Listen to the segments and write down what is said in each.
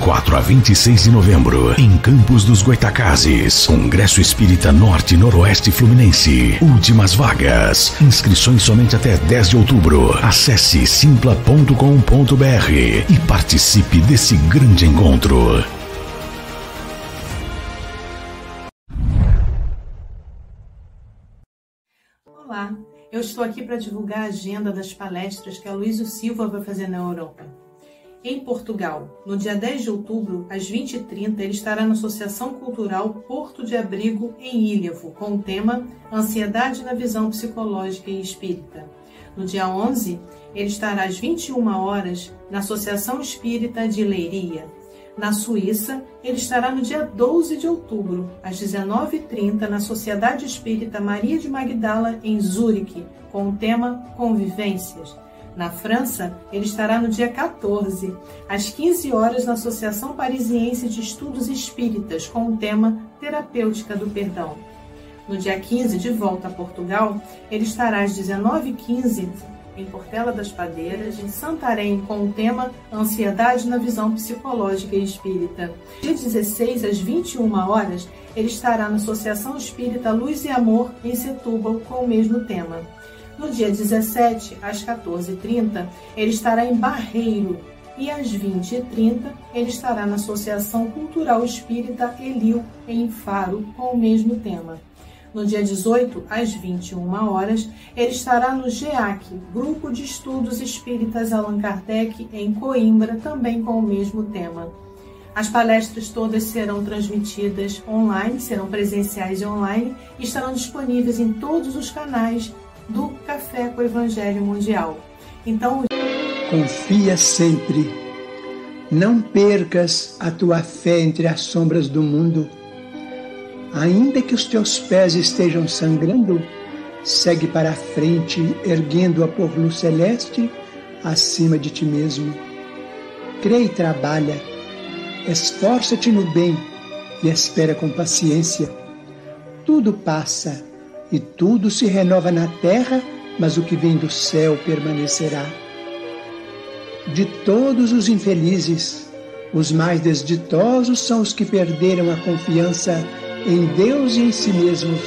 24 a 26 de novembro, em Campos dos Goitacazes, Congresso Espírita Norte Noroeste Fluminense. Últimas vagas. Inscrições somente até 10 de outubro. Acesse simpla.com.br e participe desse grande encontro. Olá, eu estou aqui para divulgar a agenda das palestras que a Luísa Silva vai fazer na Europa. Em Portugal, no dia 10 de outubro, às 20h30, ele estará na Associação Cultural Porto de Abrigo, em Ilhavo, com o tema Ansiedade na Visão Psicológica e Espírita. No dia 11, ele estará às 21 horas na Associação Espírita de Leiria. Na Suíça, ele estará no dia 12 de outubro, às 19h30, na Sociedade Espírita Maria de Magdala, em Zurique, com o tema Convivências. Na França, ele estará no dia 14, às 15 horas, na Associação Parisiense de Estudos Espíritas, com o tema Terapêutica do Perdão. No dia 15, de volta a Portugal, ele estará às 19h15 em Portela das Padeiras, em Santarém, com o tema Ansiedade na Visão Psicológica e Espírita. Dia 16, às 21 horas, ele estará na Associação Espírita Luz e Amor, em Setúbal, com o mesmo tema. No dia 17, às 14h30, ele estará em Barreiro, e às 20h30 ele estará na Associação Cultural Espírita Elil, em Faro, com o mesmo tema. No dia 18, às 21 horas, ele estará no GEAC, Grupo de Estudos Espíritas Allan Kardec, em Coimbra, também com o mesmo tema. As palestras todas serão transmitidas online, serão presenciais e online e estarão disponíveis em todos os canais do Café com o Evangelho Mundial. Então, confia sempre. Não percas a tua fé entre as sombras do mundo Ainda que os teus pés estejam sangrando, segue para a frente, erguendo a por luz celeste acima de ti mesmo. Crê e trabalha, esforça-te no bem e espera com paciência. Tudo passa e tudo se renova na terra, mas o que vem do céu permanecerá. De todos os infelizes, os mais desditosos são os que perderam a confiança em Deus e em si mesmos,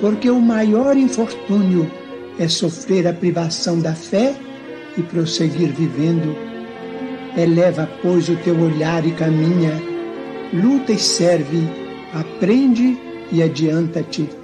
porque o maior infortúnio é sofrer a privação da fé e prosseguir vivendo. Eleva, pois, o teu olhar e caminha, luta e serve, aprende e adianta-te.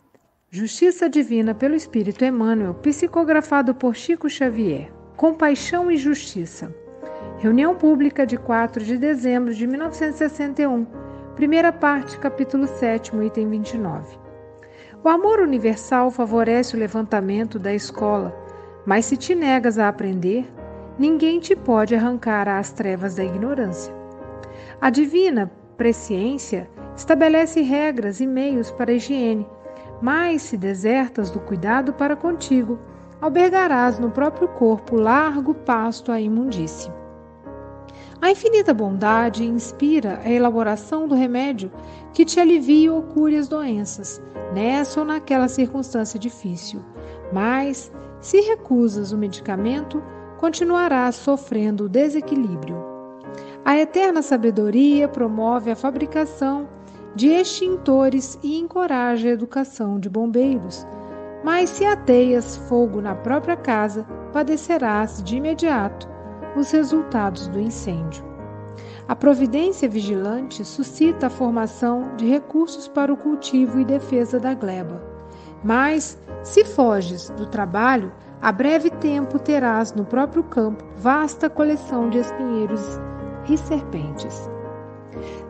Justiça Divina pelo Espírito Emmanuel, psicografado por Chico Xavier. Compaixão e Justiça. Reunião pública de 4 de dezembro de 1961 Primeira parte, capítulo 7, item 29. O amor universal favorece o levantamento da escola, mas se te negas a aprender, ninguém te pode arrancar às trevas da ignorância. A divina presciência estabelece regras e meios para a higiene, mas se desertas do cuidado para contigo, albergarás no próprio corpo largo pasto à imundície. A infinita bondade inspira a elaboração do remédio que te alivia ou cure as doenças, nessa ou naquela circunstância difícil. Mas, se recusas o medicamento, continuarás sofrendo o desequilíbrio. A eterna sabedoria promove a fabricação de extintores e encoraja a educação de bombeiros. Mas se ateias fogo na própria casa, padecerás de imediato os resultados do incêndio. A providência vigilante suscita a formação de recursos para o cultivo e defesa da gleba. Mas, se foges do trabalho, a breve tempo terás no próprio campo vasta coleção de espinheiros e serpentes.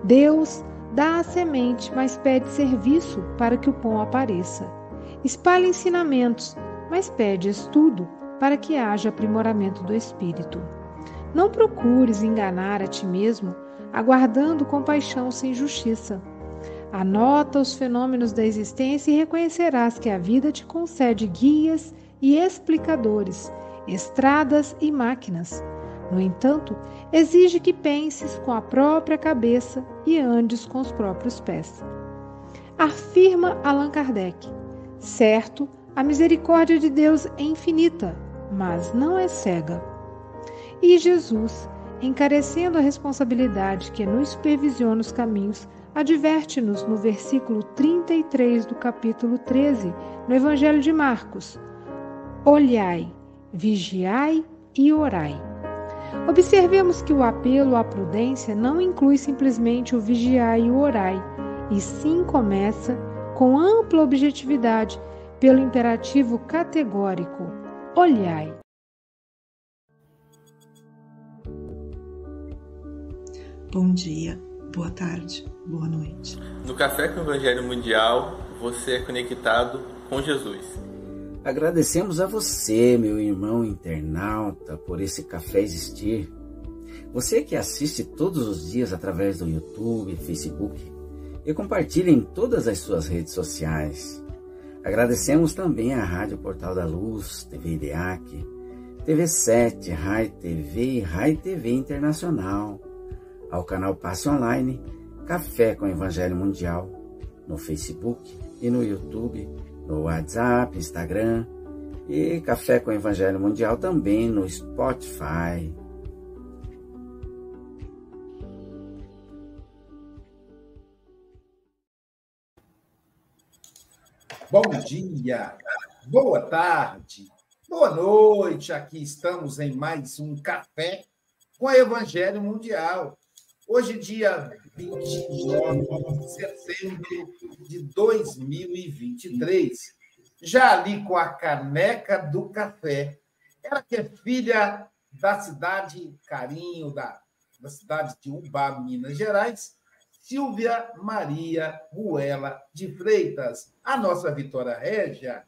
Deus dá a semente, mas pede serviço para que o pão apareça. Espalha ensinamentos, mas pede estudo para que haja aprimoramento do espírito. Não procures enganar a ti mesmo aguardando compaixão sem justiça. Anota os fenômenos da existência e reconhecerás que a vida te concede guias e explicadores, estradas e máquinas. No entanto, exige que penses com a própria cabeça e andes com os próprios pés. Afirma Allan Kardec: certo, a misericórdia de Deus é infinita, mas não é cega. E Jesus, encarecendo a responsabilidade que nos supervisiona os caminhos, adverte-nos no versículo 33 do capítulo 13, no Evangelho de Marcos: Olhai, vigiai e orai. Observemos que o apelo à prudência não inclui simplesmente o vigiar e o orai, e sim começa com ampla objetividade pelo imperativo categórico: olhai. Bom dia, boa tarde, boa noite. No Café com o Evangelho Mundial, você é conectado com Jesus. Agradecemos a você, meu irmão internauta, por esse café existir. Você que assiste todos os dias através do YouTube, Facebook e compartilha em todas as suas redes sociais. Agradecemos também à Rádio Portal da Luz, TV IDEAC, TV7, Rai TV e Rai TV Internacional ao canal Passe Online Café com Evangelho Mundial no Facebook e no YouTube, no WhatsApp, Instagram e Café com Evangelho Mundial também no Spotify. Bom dia, boa tarde, boa noite. Aqui estamos em mais um Café com Evangelho Mundial. Hoje, dia 29 de setembro de 2023, já ali com a caneca do café, ela que é filha da cidade Carinho, da, da cidade de Ubá, Minas Gerais, Silvia Maria Ruela de Freitas, a nossa Vitória Régia.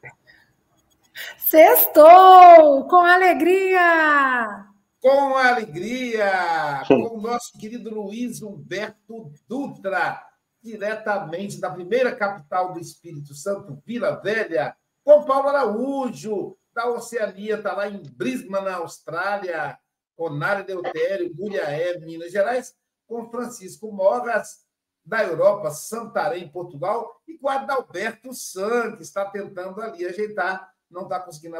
Sextou! Com alegria! Com alegria, com o nosso querido Luiz Humberto Dutra, diretamente da primeira capital do Espírito Santo, Vila Velha, com Paulo Araújo, da Oceania, está lá em Brisbane, na Austrália, com Nária Deutério, Muriaé, Minas Gerais, com Francisco Mogas, da Europa, Santarém, Portugal, e com Adalberto San, que está tentando ali ajeitar não está conseguindo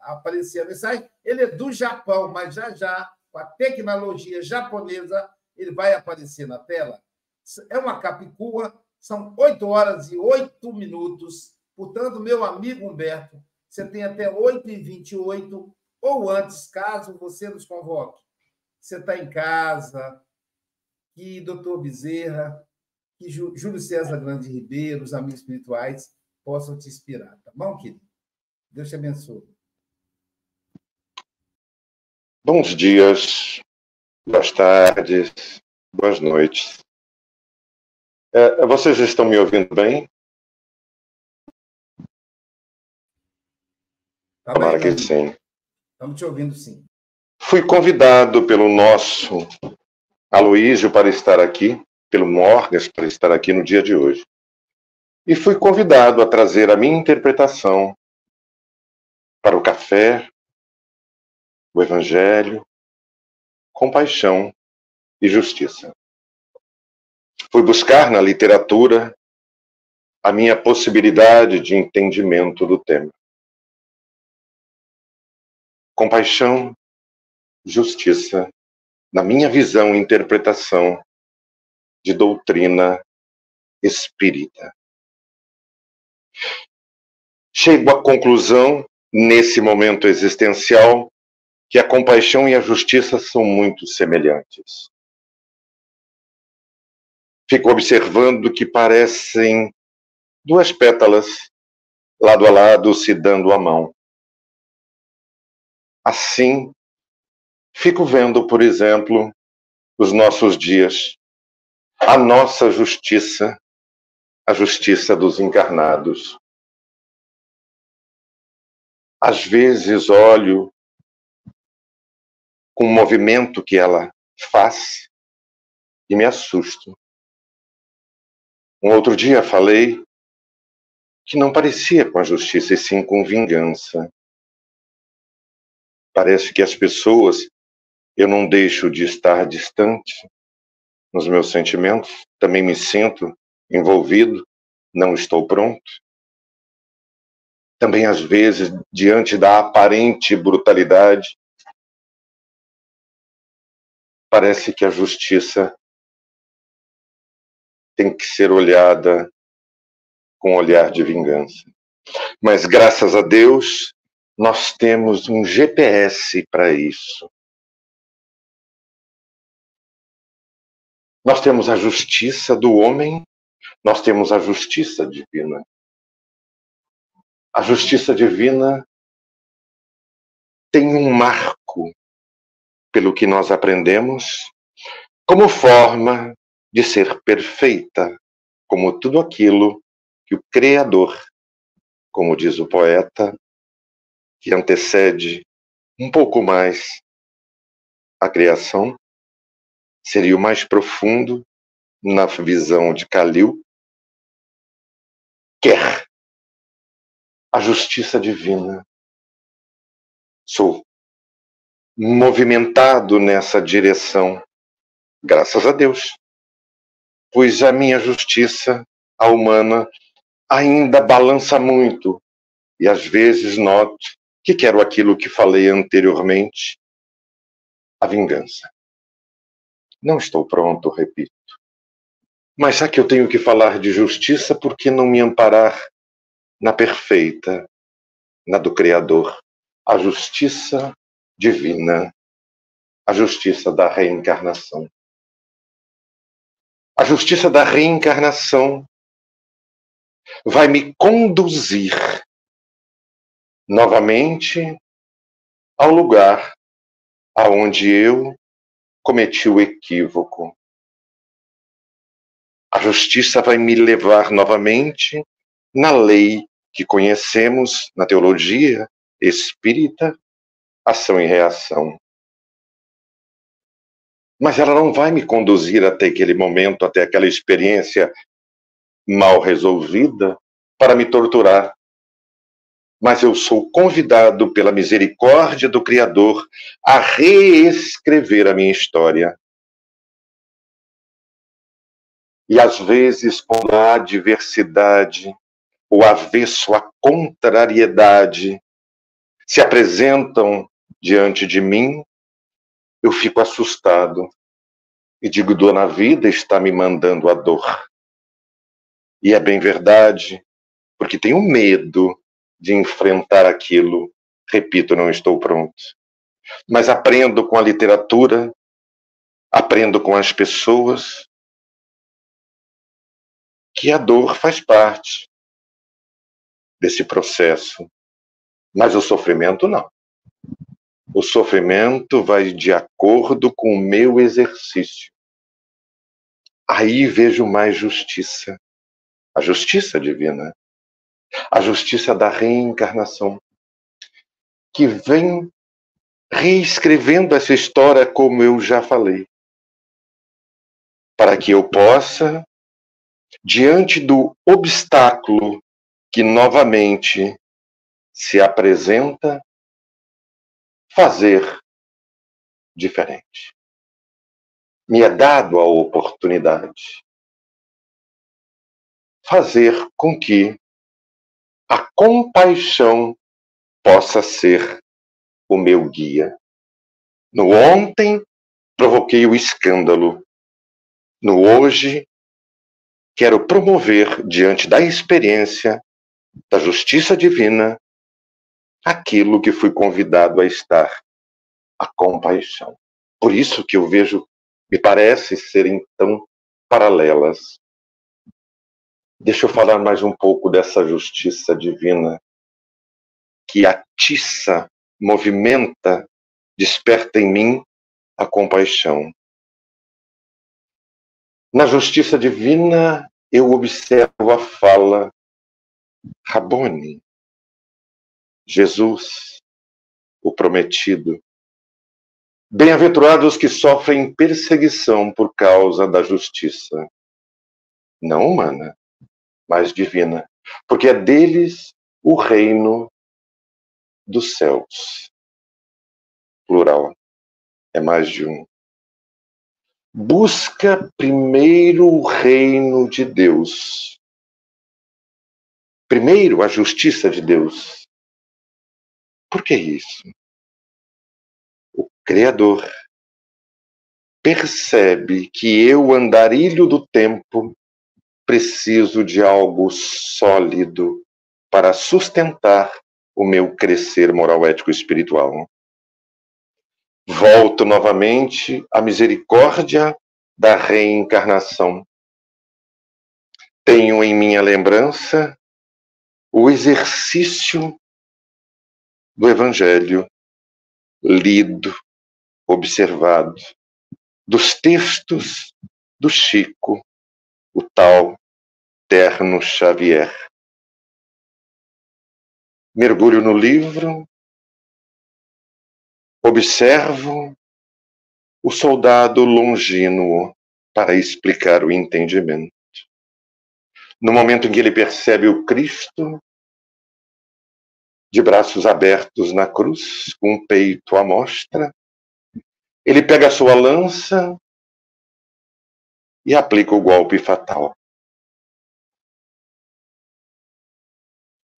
aparecer a mensagem. Ele é do Japão, mas já já, com a tecnologia japonesa, ele vai aparecer na tela. É uma capicua, são 8 horas e 8 minutos. Portanto, meu amigo Humberto, você tem até 8 e 28 ou antes, caso você nos convoque. Você está em casa, que doutor Bezerra, que Júlio César Grande Ribeiro, os amigos espirituais, possam te inspirar, tá bom, querido? Deus te abençoe. Bons dias, boas tardes, boas noites. É, vocês estão me ouvindo bem? Tá Tomara que sim. Estamos te ouvindo sim. Fui convidado pelo nosso Aloísio para estar aqui, pelo Morgas para estar aqui no dia de hoje. E fui convidado a trazer a minha interpretação para o café, o evangelho, compaixão e justiça. Fui buscar na literatura a minha possibilidade de entendimento do tema. Compaixão, justiça, na minha visão e interpretação de doutrina espírita. Chego à conclusão nesse momento existencial que a compaixão e a justiça são muito semelhantes. Fico observando que parecem duas pétalas lado a lado se dando a mão. Assim, fico vendo, por exemplo, os nossos dias, a nossa justiça, a justiça dos encarnados, às vezes olho com o movimento que ela faz e me assusto. Um outro dia falei que não parecia com a justiça, e sim com vingança. Parece que as pessoas, eu não deixo de estar distante nos meus sentimentos, também me sinto envolvido, não estou pronto. Também, às vezes, diante da aparente brutalidade, parece que a justiça tem que ser olhada com um olhar de vingança. Mas graças a Deus, nós temos um GPS para isso. Nós temos a justiça do homem, nós temos a justiça divina. A justiça divina tem um marco, pelo que nós aprendemos, como forma de ser perfeita, como tudo aquilo que o Criador, como diz o poeta, que antecede um pouco mais a criação, seria o mais profundo na visão de Kalil, quer a justiça divina. Sou movimentado nessa direção, graças a Deus, pois a minha justiça, a humana, ainda balança muito e às vezes noto que quero aquilo que falei anteriormente, a vingança. Não estou pronto, repito. Mas já que eu tenho que falar de justiça, por que não me amparar na perfeita, na do Criador, a justiça divina, a justiça da reencarnação? A justiça da reencarnação vai me conduzir novamente ao lugar aonde eu cometi o equívoco. A justiça vai me levar novamente na lei que conhecemos na teologia espírita, ação e reação. Mas ela não vai me conduzir até aquele momento, até aquela experiência mal resolvida para me torturar. Mas eu sou convidado pela misericórdia do Criador a reescrever a minha história. E às vezes, quando a adversidade, o avesso, a contrariedade se apresentam diante de mim, eu fico assustado e digo: Dona Vida está me mandando a dor. E é bem verdade, porque tenho medo de enfrentar aquilo. Repito, não estou pronto. Mas aprendo com a literatura, aprendo com as pessoas, que a dor faz parte desse processo. Mas o sofrimento não. O sofrimento vai de acordo com o meu exercício. Aí vejo mais justiça a justiça divina, a justiça da reencarnação, que vem reescrevendo essa história como eu já falei, para que eu possa, diante do obstáculo que novamente se apresenta, fazer diferente. Me é dado a oportunidade fazer com que a compaixão possa ser o meu guia. No ontem, provoquei o escândalo. No hoje, quero promover, diante da experiência da justiça divina, aquilo que fui convidado a estar, a compaixão. Por isso que eu vejo, me parece serem tão paralelas. Deixa eu falar mais um pouco dessa justiça divina que atiça, movimenta, desperta em mim a compaixão. Na justiça divina, eu observo a fala Rabone, Jesus, o prometido. Bem-aventurados que sofrem perseguição por causa da justiça, não humana, mas divina, porque é deles o reino dos céus. Plural, é mais de um. Busca primeiro o reino de Deus. Primeiro a justiça de Deus. Por que isso? Criador, percebe que eu, andarilho do tempo, preciso de algo sólido para sustentar o meu crescer moral, ético e espiritual. Volto novamente à misericórdia da reencarnação. Tenho em minha lembrança o exercício do Evangelho lido observado dos textos do Chico, o tal Terno Xavier. Mergulho no livro, observo o soldado longínquo para explicar o entendimento. No momento em que ele percebe o Cristo, de braços abertos na cruz, com o peito à mostra, ele pega a sua lança e aplica o golpe fatal.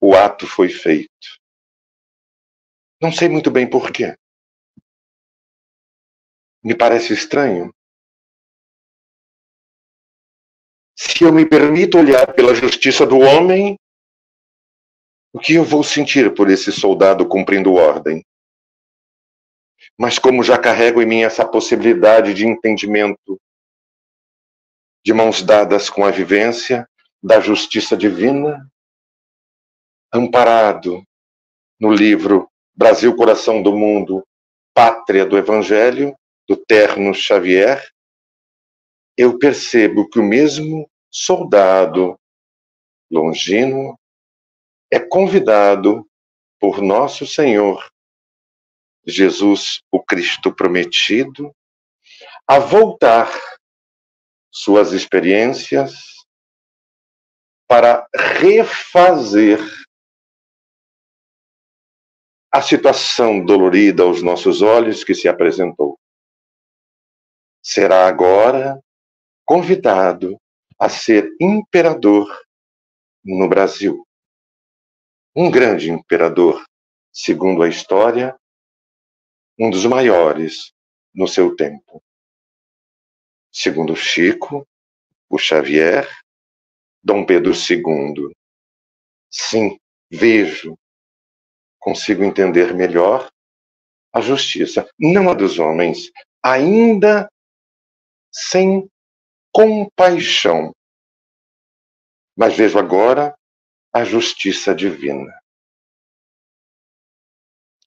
O ato foi feito. Não sei muito bem porquê. Me parece estranho. Se eu me permito olhar pela justiça do homem, o que eu vou sentir por esse soldado cumprindo ordem? Mas como já carrego em mim essa possibilidade de entendimento, de mãos dadas com a vivência da justiça divina, amparado no livro Brasil, Coração do Mundo, Pátria do Evangelho, do Terno Xavier, eu percebo que o mesmo soldado longino é convidado por nosso Senhor Jesus, o Cristo prometido, a voltar suas experiências para refazer a situação dolorida aos nossos olhos que se apresentou. Será agora convidado a ser imperador no Brasil. Um grande imperador, segundo a história, um dos maiores no seu tempo. Segundo Chico, o Xavier, Dom Pedro II. Sim, vejo, consigo entender melhor a justiça, não a dos homens, ainda sem compaixão. Mas vejo agora a justiça divina.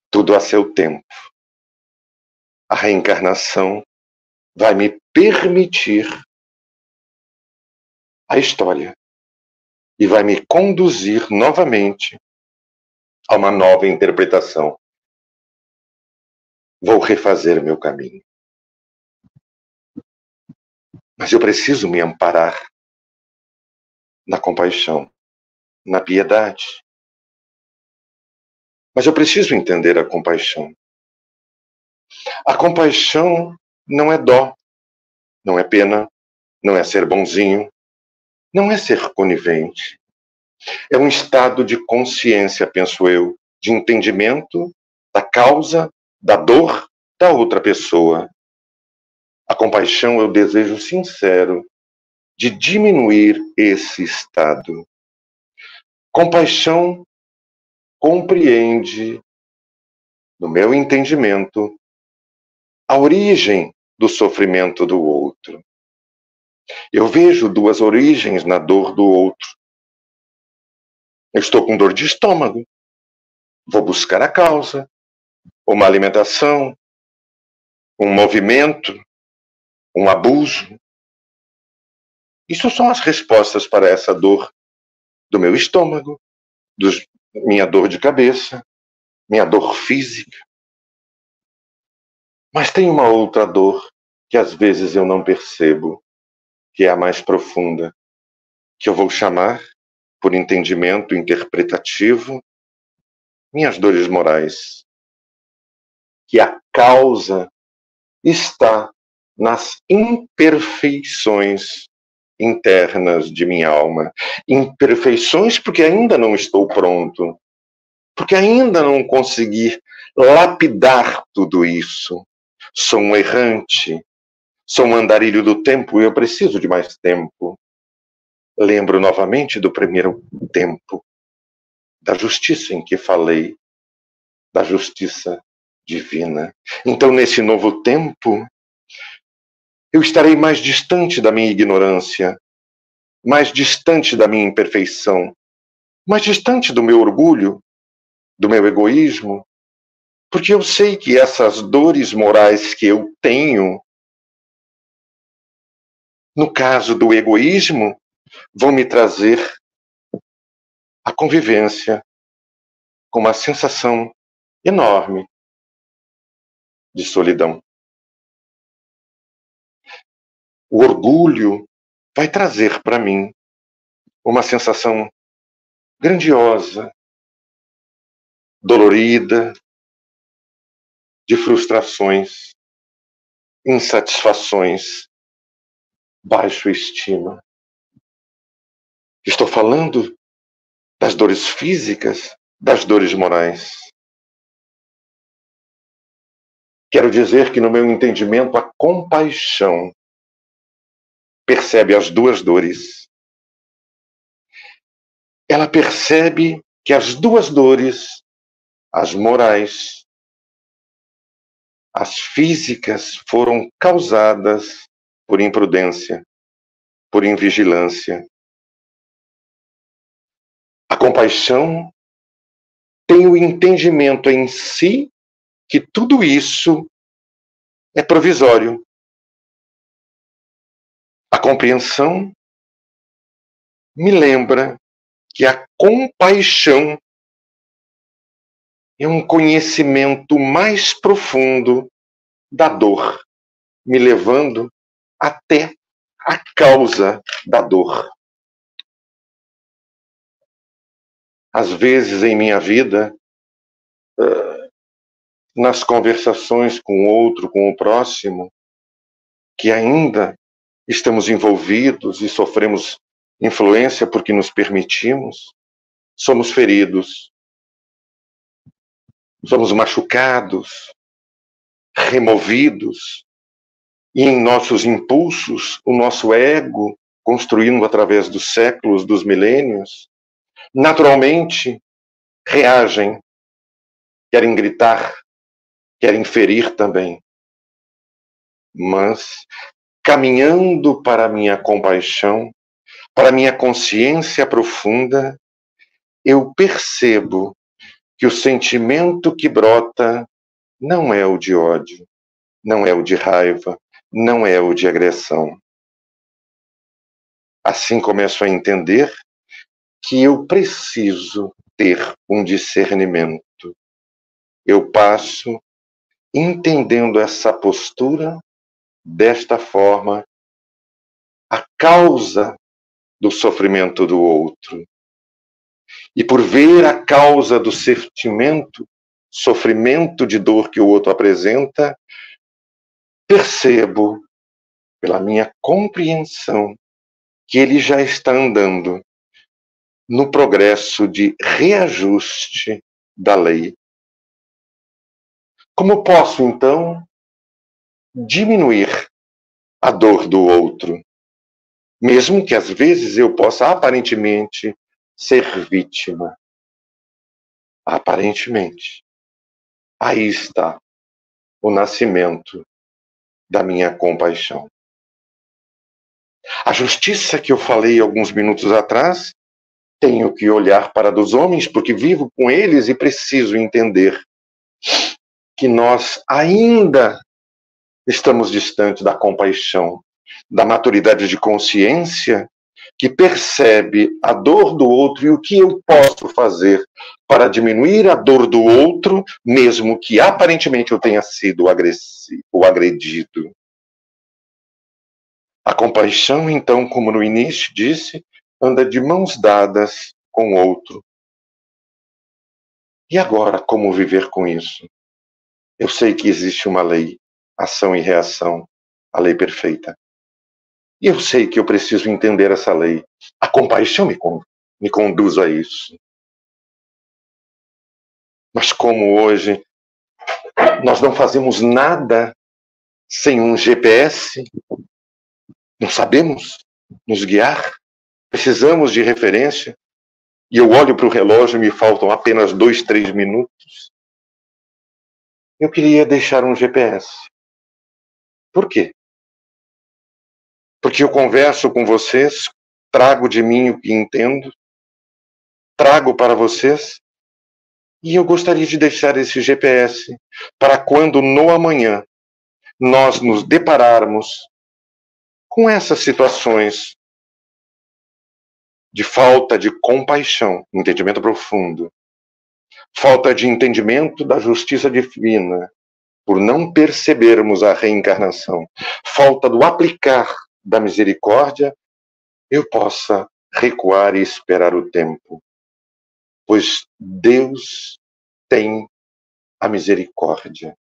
Tudo a seu tempo a reencarnação vai me permitir a história e vai me conduzir novamente a uma nova interpretação. Vou refazer meu caminho. Mas eu preciso me amparar na compaixão, na piedade. Mas eu preciso entender a compaixão. A compaixão não é dó, não é pena, não é ser bonzinho, não é ser conivente. É um estado de consciência, penso eu, de entendimento da causa, da dor da outra pessoa. A compaixão é o desejo sincero de diminuir esse estado. Compaixão compreende, no meu entendimento, a origem do sofrimento do outro. Eu vejo duas origens na dor do outro. Eu estou com dor de estômago. Vou buscar a causa. Uma alimentação, um movimento, um abuso. Isso são as respostas para essa dor do meu estômago, dos, minha dor de cabeça, minha dor física. Mas tem uma outra dor que às vezes eu não percebo, que é a mais profunda, que eu vou chamar, por entendimento interpretativo, minhas dores morais. Que a causa está nas imperfeições internas de minha alma. Imperfeições porque ainda não estou pronto, porque ainda não consegui lapidar tudo isso. Sou um errante, sou um andarilho do tempo e eu preciso de mais tempo. Lembro novamente do primeiro tempo, da justiça em que falei, da justiça divina. Então, nesse novo tempo, eu estarei mais distante da minha ignorância, mais distante da minha imperfeição, mais distante do meu orgulho, do meu egoísmo, porque eu sei que essas dores morais que eu tenho, no caso do egoísmo, vão me trazer a convivência com uma sensação enorme de solidão. O orgulho vai trazer para mim uma sensação grandiosa, dolorida, de frustrações, insatisfações, baixa estima. Estou falando das dores físicas, das dores morais. Quero dizer que, no meu entendimento, a compaixão percebe as duas dores. Ela percebe que as duas dores, as morais, as físicas, foram causadas por imprudência, por invigilância. A compaixão tem o entendimento em si que tudo isso é provisório, a compreensão me lembra que a compaixão é um conhecimento mais profundo da dor, me levando até a causa da dor. Às vezes em minha vida, nas conversações com o outro, com o próximo, que ainda estamos envolvidos e sofremos influência porque nos permitimos, somos feridos, somos machucados, removidos, e em nossos impulsos, o nosso ego, construindo através dos séculos, dos milênios, naturalmente reagem, querem gritar, querem ferir também. Mas caminhando para a minha compaixão, para a minha consciência profunda, eu percebo que o sentimento que brota não é o de ódio, não é o de raiva, não é o de agressão. Assim começo a entender que eu preciso ter um discernimento. Eu passo entendendo essa postura desta forma a causa do sofrimento do outro. E por ver a causa do sentimento, sofrimento de dor que o outro apresenta, percebo, pela minha compreensão, que ele já está andando no progresso de reajuste da lei. Como posso, então, diminuir a dor do outro, mesmo que às vezes eu possa aparentemente ser vítima. Aparentemente. Aí está o nascimento da minha compaixão. A justiça que eu falei alguns minutos atrás, tenho que olhar para dos homens porque vivo com eles e preciso entender que nós ainda estamos distantes da compaixão, da maturidade de consciência que percebe a dor do outro e o que eu posso fazer para diminuir a dor do outro, mesmo que aparentemente eu tenha sido ou agredido. A compaixão, então, como no início disse, anda de mãos dadas com o outro. E agora, como viver com isso? Eu sei que existe uma lei, ação e reação, a lei perfeita. E eu sei que eu preciso entender essa lei. A compaixão me, me conduz a isso. Mas como hoje nós não fazemos nada sem um GPS, não sabemos nos guiar, precisamos de referência, e eu olho para o relógio e me faltam apenas dois, três minutos. Eu queria deixar um GPS. Por quê? Porque eu converso com vocês, trago de mim o que entendo, trago para vocês, e eu gostaria de deixar esse GPS para quando no amanhã nós nos depararmos com essas situações de falta de compaixão, entendimento profundo, falta de entendimento da justiça divina, por não percebermos a reencarnação, falta do aplicar da misericórdia, eu possa recuar e esperar o tempo. Pois Deus tem a misericórdia.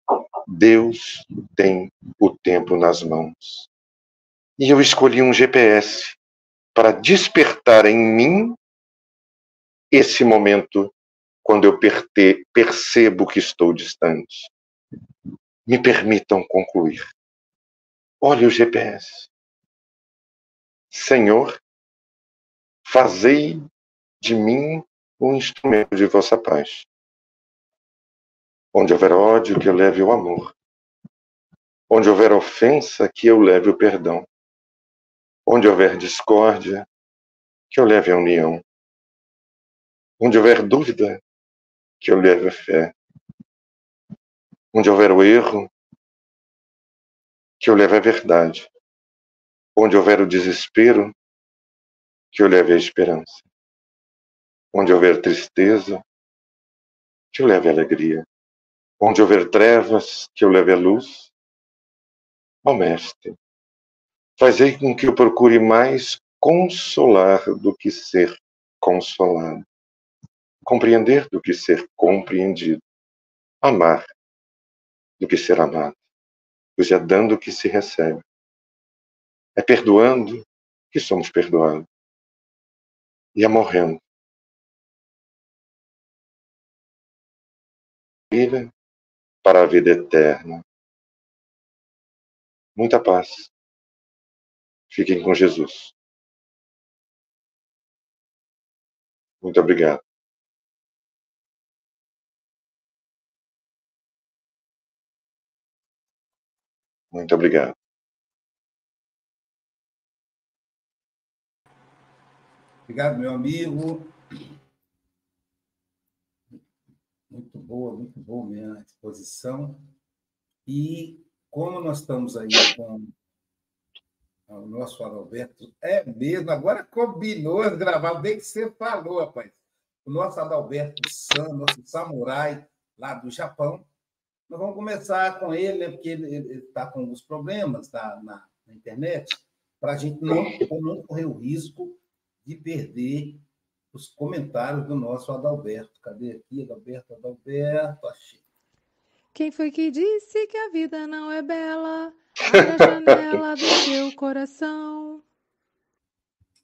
Deus tem o tempo nas mãos. E eu escolhi um GPS para despertar em mim esse momento quando eu percebo que estou distante. Me permitam concluir. Olhe o GPS. Senhor, fazei de mim um instrumento de vossa paz. Onde houver ódio, que eu leve o amor. Onde houver ofensa, que eu leve o perdão. Onde houver discórdia, que eu leve a união. Onde houver dúvida, que eu leve a fé. Onde houver o erro, que eu leve a verdade. Onde houver o desespero, que eu leve a esperança. Onde houver tristeza, que eu leve a alegria. Onde houver trevas, que eu leve a luz. Ó Mestre, fazei com que eu procure mais consolar do que ser consolado, compreender do que ser compreendido, amar do que ser amado, pois é dando que se recebe. É perdoando que somos perdoados. E é morrendo. Ir para a vida eterna. Muita paz. Fiquem com Jesus. Muito obrigado. Muito obrigado. Obrigado, meu amigo. Muito boa, muito boa a exposição. E como nós estamos aí com o nosso Adalberto, é mesmo, agora combinou gravar bem que você falou, rapaz. O nosso Adalberto San, nosso samurai lá do Japão. Nós vamos começar com ele, né, porque ele está com alguns problemas na, na, na internet, para a gente não, não correr o risco de perder os comentários do nosso Adalberto. Cadê aqui, Adalberto? Adalberto, achei. Quem foi que disse que a vida não é bela? Abre a janela do seu coração.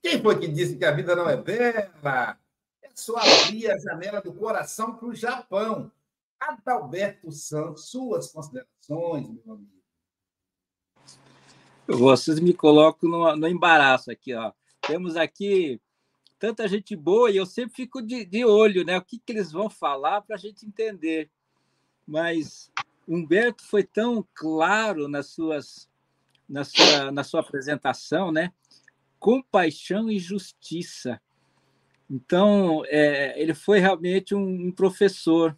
Quem foi que disse que a vida não é bela? É só abrir a janela do coração para o Japão. Adalberto Santos, suas considerações, meu amigo. Vocês me colocam no, no embaraço aqui, ó. Temos aqui tanta gente boa e eu sempre fico de, de olho, né? O que, que eles vão falar para a gente entender. Mas Humberto foi tão claro nas suas, na, sua, na sua apresentação, né? Compaixão e justiça. Então, é, ele foi realmente um, um professor.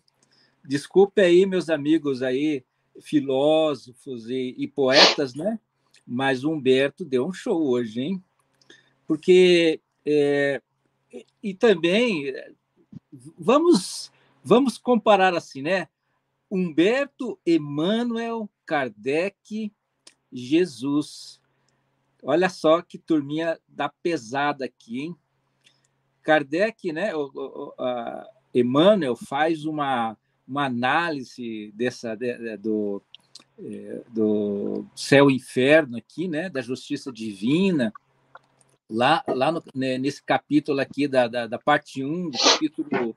Desculpe aí, meus amigos aí, filósofos e, e poetas, né? Mas Humberto deu um show hoje, hein? porque É, e também vamos vamos comparar assim, né? Humberto Emanuel Kardec Jesus. Olha só que turminha da pesada aqui, hein? Kardec, né? O, o, Emmanuel faz uma, uma análise dessa de, do, é, do céu e inferno aqui, né? Da justiça divina lá, lá no, né, nesse capítulo aqui da, da, da, parte 1, do capítulo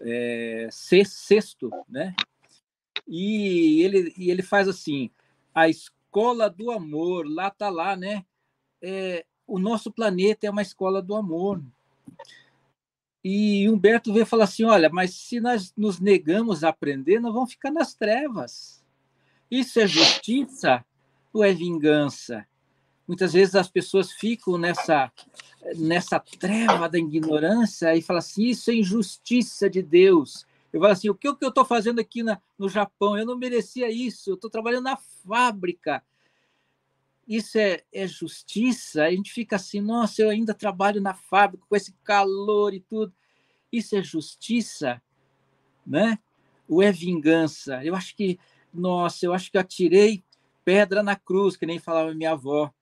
é, sexto, né? E ele, e ele faz assim, a escola do amor, lá está lá, né? É, o nosso planeta é uma escola do amor. E Humberto veio falar assim: olha, mas se nós nos negamos a aprender, nós vamos ficar nas trevas. Isso é justiça ou é vingança? Muitas vezes as pessoas ficam nessa nessa treva da ignorância e falam assim: isso é injustiça de Deus. Eu falo assim: o que, o que eu estou fazendo aqui na, no Japão? Eu não merecia isso, eu estou trabalhando na fábrica. Isso é, é justiça? A gente fica assim: nossa, eu ainda trabalho na fábrica com esse calor e tudo. Isso é justiça? Né? Ou é vingança? Eu acho que, nossa, eu acho que eu atirei pedra na cruz, que nem falava minha avó.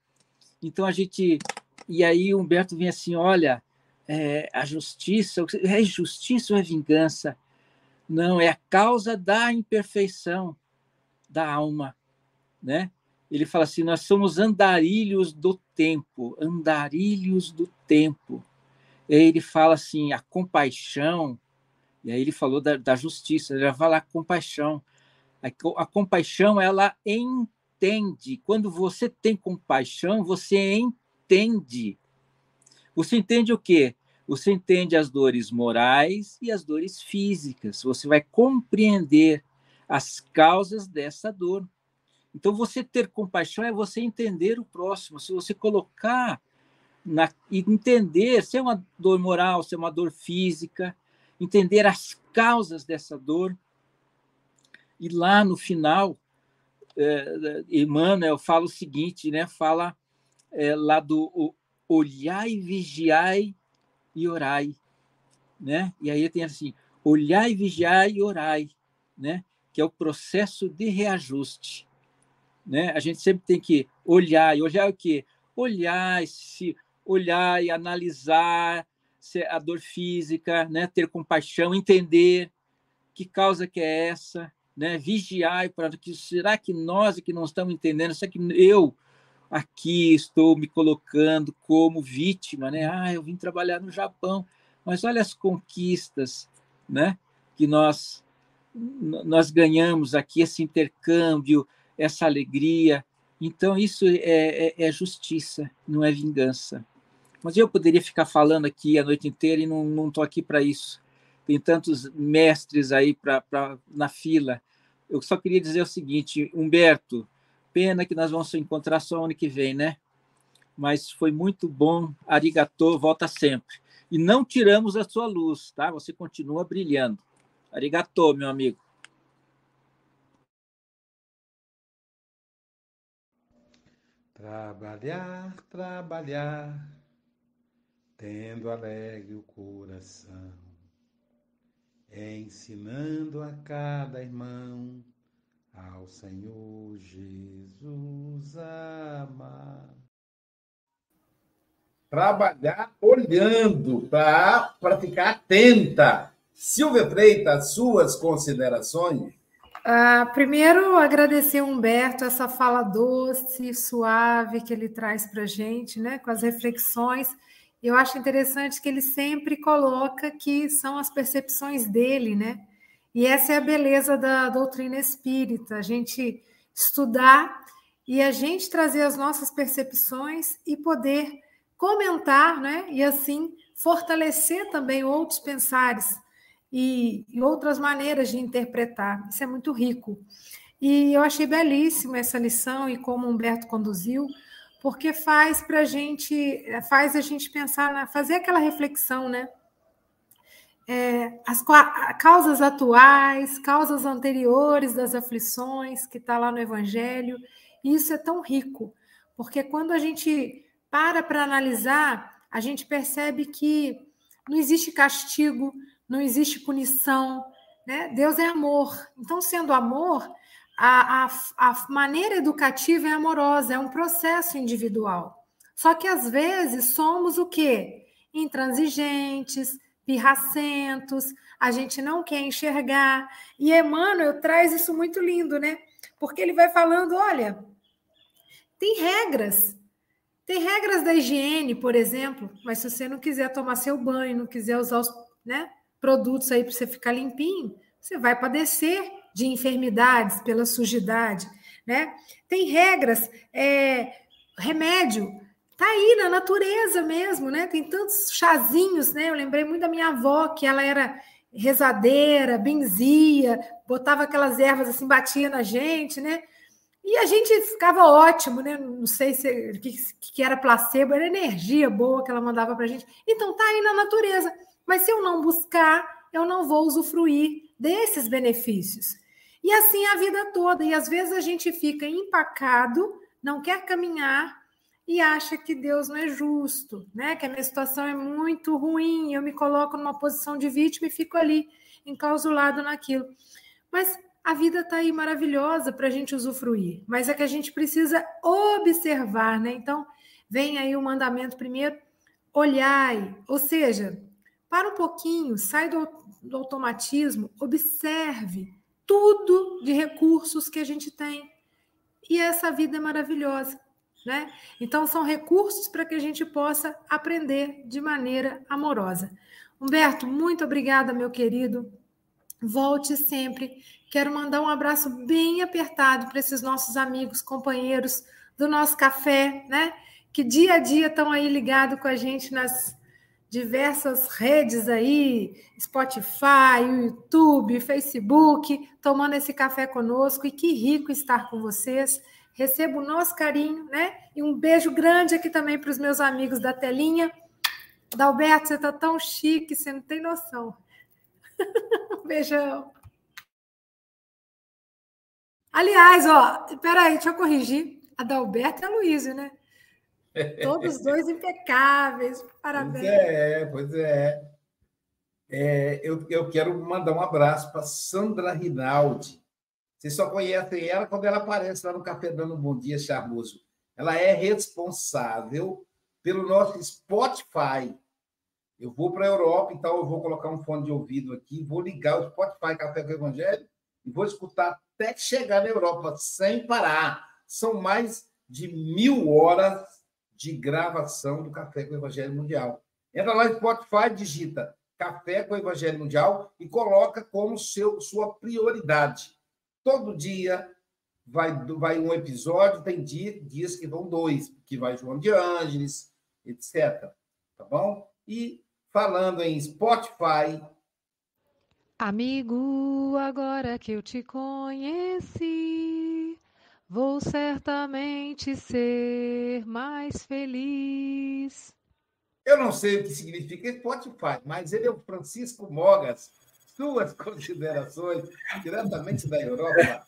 Então a gente. E aí Humberto vem assim: olha, é, a justiça, é justiça ou é vingança? Não, é a causa da imperfeição da alma, né? Ele fala assim: nós somos andarilhos do tempo, andarilhos do tempo. E aí ele fala assim: a compaixão, e aí ele falou da, da justiça, ele vai falar compaixão. A, a compaixão, ela entende. Quando você tem compaixão, você entende. Você entende o quê? Você entende as dores morais e as dores físicas. Você vai compreender as causas dessa dor. Então, você ter compaixão é você entender o próximo. Se você colocar na, e entender se é uma dor moral, se é uma dor física, entender as causas dessa dor. E lá no final, é, Emmanuel fala o seguinte, né? Fala é, lá do olhai, vigiai e orai, né? E aí tem assim, olhai, vigiai e orai, né? Que é o processo de reajuste, né? A gente sempre tem que olhar, e olhar o quê? Olhar, se olhar e analisar a dor física, né? Ter compaixão, entender que causa que é essa, né? Vigiai para que será que nós que não estamos entendendo, será que eu aqui estou me colocando como vítima, né? Ah, eu vim trabalhar no Japão, mas olha as conquistas, né? Que nós nós ganhamos aqui esse intercâmbio, essa alegria. Então isso é, é, é justiça, não é vingança. Mas eu poderia ficar falando aqui a noite inteira e não estou aqui para isso. Tem tantos mestres aí pra, pra, na fila eu só queria dizer o seguinte, Humberto, pena que nós vamos se encontrar só ano que vem, né? Mas foi muito bom, arigatô, volta sempre. E não tiramos a sua luz, tá? Você continua brilhando. Arigatô, meu amigo. Trabalhar, trabalhar, tendo alegre o coração ensinando a cada irmão ao Senhor Jesus amar. Trabalhar olhando para ficar atenta. Silvia Freitas, suas considerações? Ah, primeiro, agradecer Humberto essa fala doce, suave que ele traz para a gente, né, com as reflexões eu acho interessante que ele sempre coloca que são as percepções dele, né? E essa é a beleza da doutrina espírita, a gente estudar e a gente trazer as nossas percepções e poder comentar, né? E assim fortalecer também outros pensares e, e outras maneiras de interpretar. Isso é muito rico. E eu achei belíssima essa lição e como Humberto conduziu porque faz para a gente, faz a gente pensar, na, fazer aquela reflexão, né? É, as causas atuais, causas anteriores das aflições, que está lá no Evangelho, e isso é tão rico, porque quando a gente para para analisar a gente percebe que não existe castigo, não existe punição, né? Deus é amor. Então, sendo amor, a, a, a maneira educativa é amorosa, é um processo individual. Só que às vezes somos o quê? Intransigentes, pirracentos, a gente não quer enxergar. E Emmanuel traz isso muito lindo, né? Porque ele vai falando: olha, tem regras. Tem regras da higiene, por exemplo, mas se você não quiser tomar seu banho, não quiser usar os né, produtos aí para você ficar limpinho, você vai padecer de enfermidades pela sujidade, né? Tem regras, é, remédio, tá aí na natureza mesmo, né? Tem tantos chazinhos, né? Eu lembrei muito da minha avó, que ela era rezadeira, benzia, botava aquelas ervas assim, batia na gente, né? E a gente ficava ótimo, né? Não sei se que, que era placebo, era energia boa que ela mandava para gente. Então tá aí na natureza. Mas se eu não buscar, eu não vou usufruir desses benefícios. E assim a vida toda. E às vezes a gente fica empacado, não quer caminhar e acha que Deus não é justo, né? Que a minha situação é muito ruim, eu me coloco numa posição de vítima e fico ali enclausulado naquilo. Mas a vida está aí maravilhosa para a gente usufruir, mas é que a gente precisa observar, né? Então, vem aí o mandamento primeiro, olhai, ou seja, para um pouquinho, sai do, do automatismo, observe tudo de recursos que a gente tem. E essa vida é maravilhosa, né? Então, são recursos para que a gente possa aprender de maneira amorosa. Humberto, muito obrigada, meu querido. Volte sempre. Quero mandar um abraço bem apertado para esses nossos amigos, companheiros do nosso café, né? Que dia a dia estão aí ligados com a gente nas diversas redes aí, Spotify, YouTube, Facebook, tomando esse café conosco e que rico estar com vocês. Recebo o nosso carinho, né? E um beijo grande aqui também para os meus amigos da telinha. Dalberto, você está tão chique, você não tem noção. Beijão. Aliás, ó, peraí, deixa eu corrigir. A Dalberto e a Luísa, né? Todos dois impecáveis. Parabéns. Pois é, pois é. é eu, eu quero mandar um abraço para Sandra Rinaldi. Vocês só conhecem ela quando ela aparece lá no Café Dando Bom Dia Charmoso. Ela é responsável pelo nosso Spotify. Eu vou para a Europa, então eu vou colocar um fone de ouvido aqui, vou ligar o Spotify Café com o Evangelho e vou escutar até chegar na Europa, sem parar. São mais de mil horas de gravação do Café com o Evangelho Mundial. Entra lá no Spotify, digita Café com o Evangelho Mundial e coloca como seu, sua prioridade. Todo dia vai, vai um episódio, tem dia, dias que vão dois, que vai João de Ângeles, etc. Tá bom? E falando em Spotify. Amigo, agora que eu te conheci, vou certamente ser mais feliz. Eu não sei o que significa Spotify, mas ele é o Francisco Mogas. Suas considerações diretamente da Europa.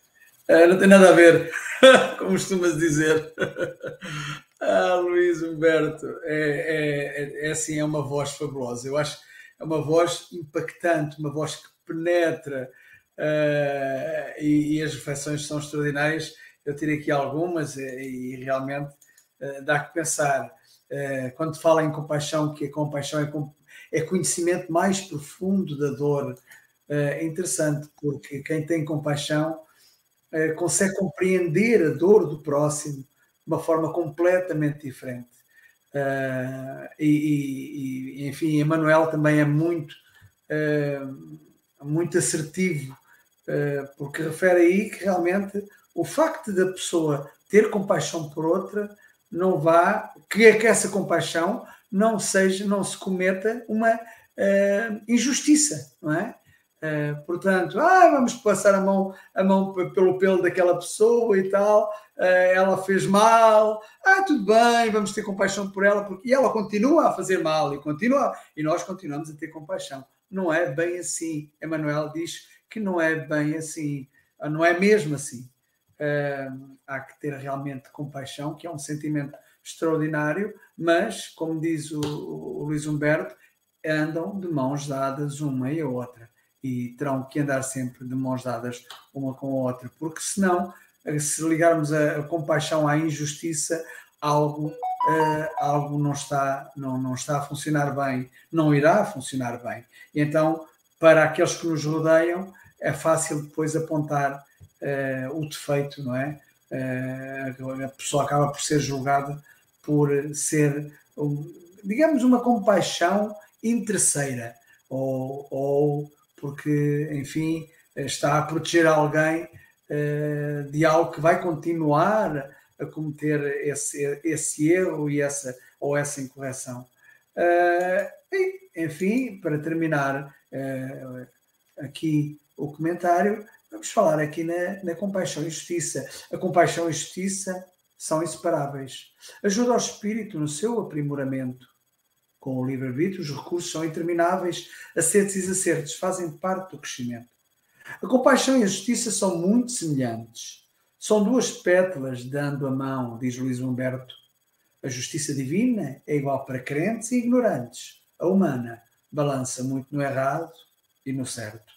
É, não tem nada a ver, como costumas dizer. Ah, Luís Humberto, é, é, é, assim, é uma voz fabulosa. Eu acho é uma voz impactante, uma voz que penetra uh, e, e, as reflexões são extraordinárias. Eu tirei aqui algumas e, e realmente uh, dá que pensar. Uh, quando fala em compaixão, que a compaixão é, é conhecimento mais profundo da dor, é interessante, porque quem tem compaixão consegue compreender a dor do próximo de uma forma completamente diferente. E, e, enfim, Emanuel também é muito, muito assertivo, porque refere aí que realmente o facto da pessoa ter compaixão por outra não vá, que, que essa compaixão não seja, não se cometa uma injustiça, não é? Uh, portanto, ah, vamos passar a mão, a mão pelo pelo daquela pessoa e tal, uh, ela fez mal, ah, tudo bem, vamos ter compaixão por ela, porque e ela continua a fazer mal e continua, e nós continuamos a ter compaixão. Não é bem assim. Emanuel diz que não é bem assim, não é mesmo assim. Uh, há que ter realmente compaixão, que é um sentimento extraordinário, mas, como diz o, o Luís Humberto, andam de mãos dadas uma e a outra. E terão que andar sempre de mãos dadas uma com a outra, porque senão, se ligarmos a, a compaixão à injustiça, algo, uh, algo não, está, não, não está a funcionar bem, não irá funcionar bem. E então, para aqueles que nos rodeiam, é fácil depois apontar uh, o defeito, não é? Uh, a pessoa acaba por ser julgada por ser, digamos, uma compaixão interesseira, ou, ou porque, enfim, está a proteger alguém uh, de algo que vai continuar a cometer esse, esse erro e essa, ou essa incorreção. Uh, e, enfim, para terminar uh, aqui o comentário, vamos falar aqui na, na compaixão e justiça. A compaixão e justiça são inseparáveis. Ajuda ao espírito no seu aprimoramento. Com o livre-arbítrio, os recursos são intermináveis, acertos e desacertos fazem parte do crescimento. A compaixão e a justiça são muito semelhantes. São duas pétalas dando a mão, diz Luís Humberto. A justiça divina é igual para crentes e ignorantes. A humana balança muito no errado e no certo.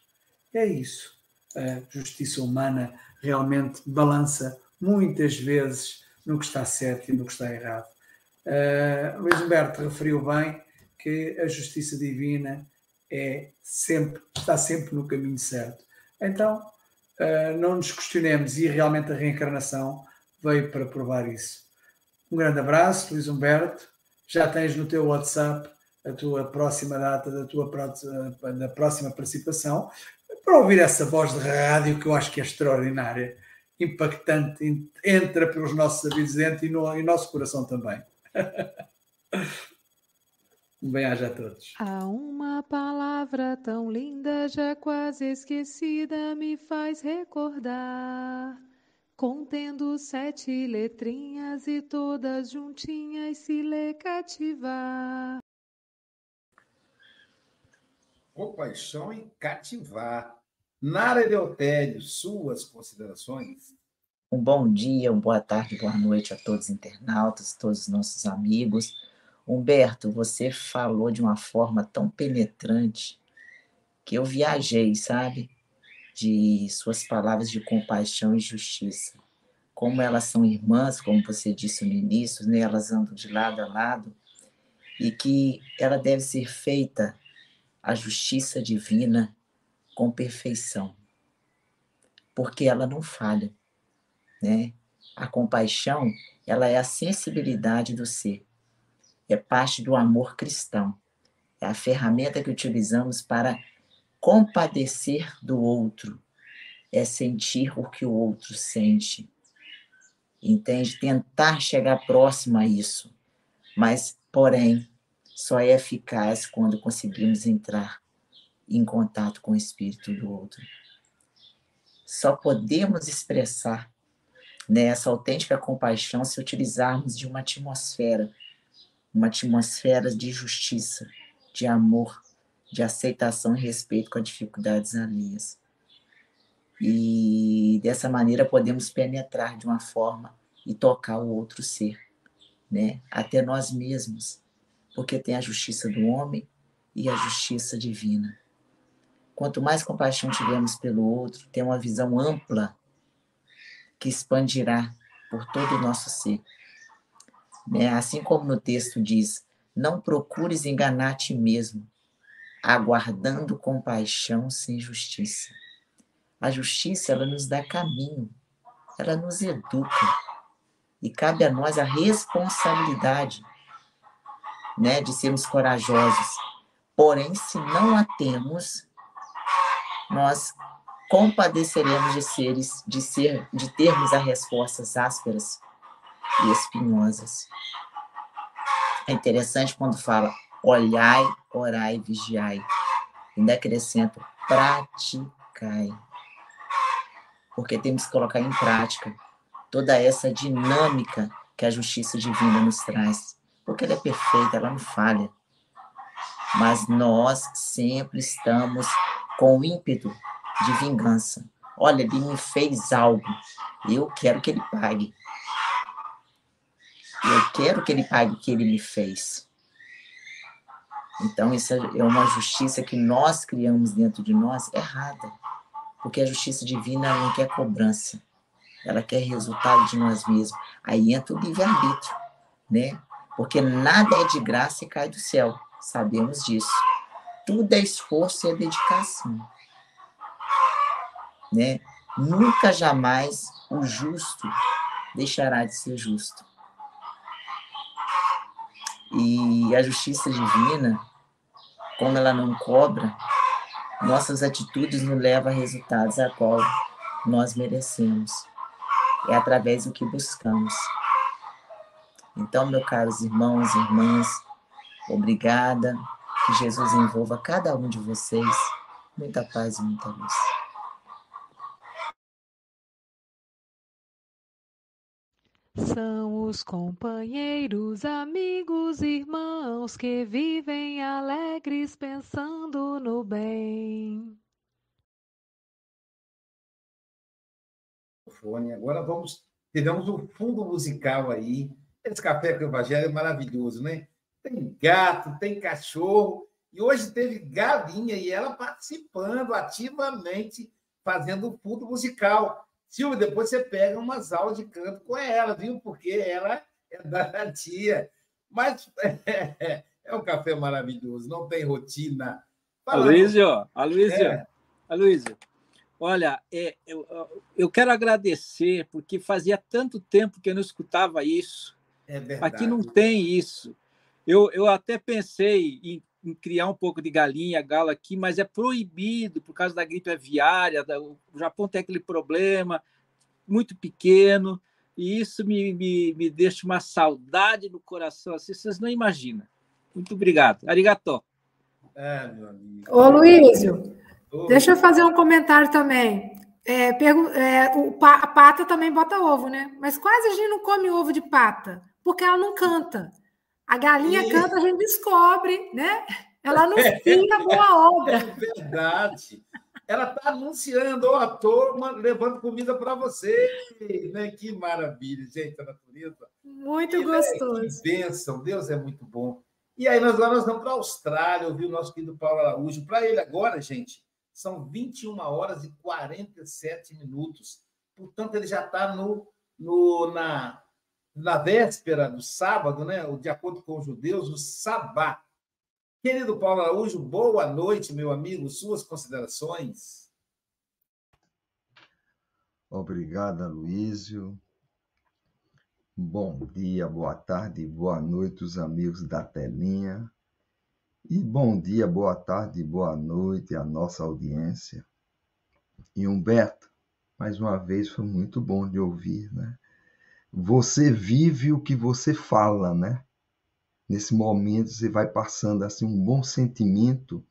É isso. A justiça humana realmente balança muitas vezes no que está certo e no que está errado. Uh, Luís Humberto referiu bem que a justiça divina é sempre, está sempre no caminho certo. Então, uh, não nos questionemos e realmente a reencarnação veio para provar isso. Um grande abraço, Luís Humberto. Já tens no teu WhatsApp a tua próxima data da tua da próxima participação para ouvir essa voz de rádio que eu acho que é extraordinária impactante, entra pelos nossos ouvidos dentro e no, e nosso coração também. Um bem-aja a todos. Há uma palavra tão linda, já quase esquecida, me faz recordar. Contendo sete letrinhas e todas juntinhas se lê cativar. Compaixão e cativar. Nara Eleutério, suas considerações? Um bom dia, uma boa tarde, boa noite a todos os internautas, todos os nossos amigos. Humberto, você falou de uma forma tão penetrante que eu viajei, sabe? De suas palavras de compaixão e justiça. Como elas são irmãs, como você disse no início, né? elas andam de lado a lado, e que ela deve ser feita a justiça divina com perfeição, porque ela não falha, né? A compaixão, ela é a sensibilidade do ser, é parte do amor cristão, é a ferramenta que utilizamos para compadecer do outro, é sentir o que o outro sente, entende? Tentar chegar próximo a isso, mas, porém, só é eficaz quando conseguimos entrar em contato com o espírito do outro. Só podemos expressar né, essa autêntica compaixão se utilizarmos de uma atmosfera, uma atmosfera de justiça, de amor, de aceitação e respeito com as dificuldades alheias. E dessa maneira podemos penetrar de uma forma e tocar o outro ser, né? até nós mesmos, porque tem a justiça do homem e a justiça divina. Quanto mais compaixão tivermos pelo outro, ter uma visão ampla que expandirá por todo o nosso ser. Né? Assim como no texto diz: não procures enganar a ti mesmo, aguardando compaixão sem justiça. A justiça, ela nos dá caminho, ela nos educa. E cabe a nós a responsabilidade né, de sermos corajosos. Porém, se não a temos, nós compadeceremos de seres, de ser, de termos as respostas ásperas e espinhosas. É interessante quando fala olhai, orai, vigiai. Ainda acrescento praticai. Porque temos que colocar em prática toda essa dinâmica que a justiça divina nos traz. Porque ela é perfeita, ela não falha. Mas nós sempre estamos com ímpeto de vingança. Olha, ele me fez algo, eu quero que ele pague. Eu quero que ele pague o que ele me fez. Então, isso é uma justiça que nós criamos dentro de nós errada. Porque a justiça divina não quer cobrança. Ela quer resultado de nós mesmos. Aí entra o livre-arbítrio, né? Porque nada é de graça e cai do céu. Sabemos disso. Tudo é esforço e é dedicação. Né? Nunca jamais o justo deixará de ser justo. E a justiça divina, como ela não cobra, nossas atitudes nos levam a resultados a qual nós merecemos. É através do que buscamos. Então, meus caros irmãos e irmãs, obrigada. Que Jesus envolva cada um de vocês. Muita paz e muita luz. São os companheiros, amigos, irmãos que vivem alegres pensando no bem. Agora vamos, tivemos um fundo musical aí. Esse café com o Evangelho é maravilhoso, né? Tem gato, tem cachorro, e hoje teve galinha e ela participando ativamente, fazendo o fundo musical. Silvia, depois você pega umas aulas de canto com ela, viu? Porque ela é da tia. Mas é, é um café maravilhoso, não tem rotina. Aloysio, Aloysio, é. Aloysio, olha, é, eu, eu quero agradecer, porque fazia tanto tempo que eu não escutava isso. É verdade. Aqui não tem isso. Eu, eu até pensei em, em, criar um pouco de galinha, galo aqui, mas é proibido por causa da gripe aviária. Da, o Japão tem aquele problema muito pequeno, e isso me, me, me deixa uma saudade no coração, assim, vocês não imaginam. Muito obrigado. Arigatô. É, meu amigo. Ô, Luísio, deixa eu fazer um comentário também. É, é, o pa- a pata também bota ovo, né? Mas quase a gente não come ovo de pata, porque ela não canta. A galinha E- canta, a gente descobre, né? Ela anuncia boa obra. É verdade. Ela está anunciando, ó, estou levando comida para você. Né? Que maravilha, gente, a natureza. Muito Que, gostoso. Né? Que bênção, Deus é muito bom. E aí nós, nós vamos para a Austrália, ouvir o nosso querido Paulo Araújo. Para ele agora, gente, são 21 horas e 47 minutos. Portanto, ele já está no, no, na, na véspera do sábado, né? de acordo com os judeus, o sabá. Querido Paulo Araújo, boa noite, meu amigo. Suas considerações? Obrigado, Aloysio. Bom dia, boa tarde, boa noite, os amigos da telinha. E bom dia, boa tarde, boa noite à nossa audiência. E Humberto, mais uma vez foi muito bom de ouvir, né? Você vive o que você fala, né? Nesse momento você vai passando assim um bom sentimento.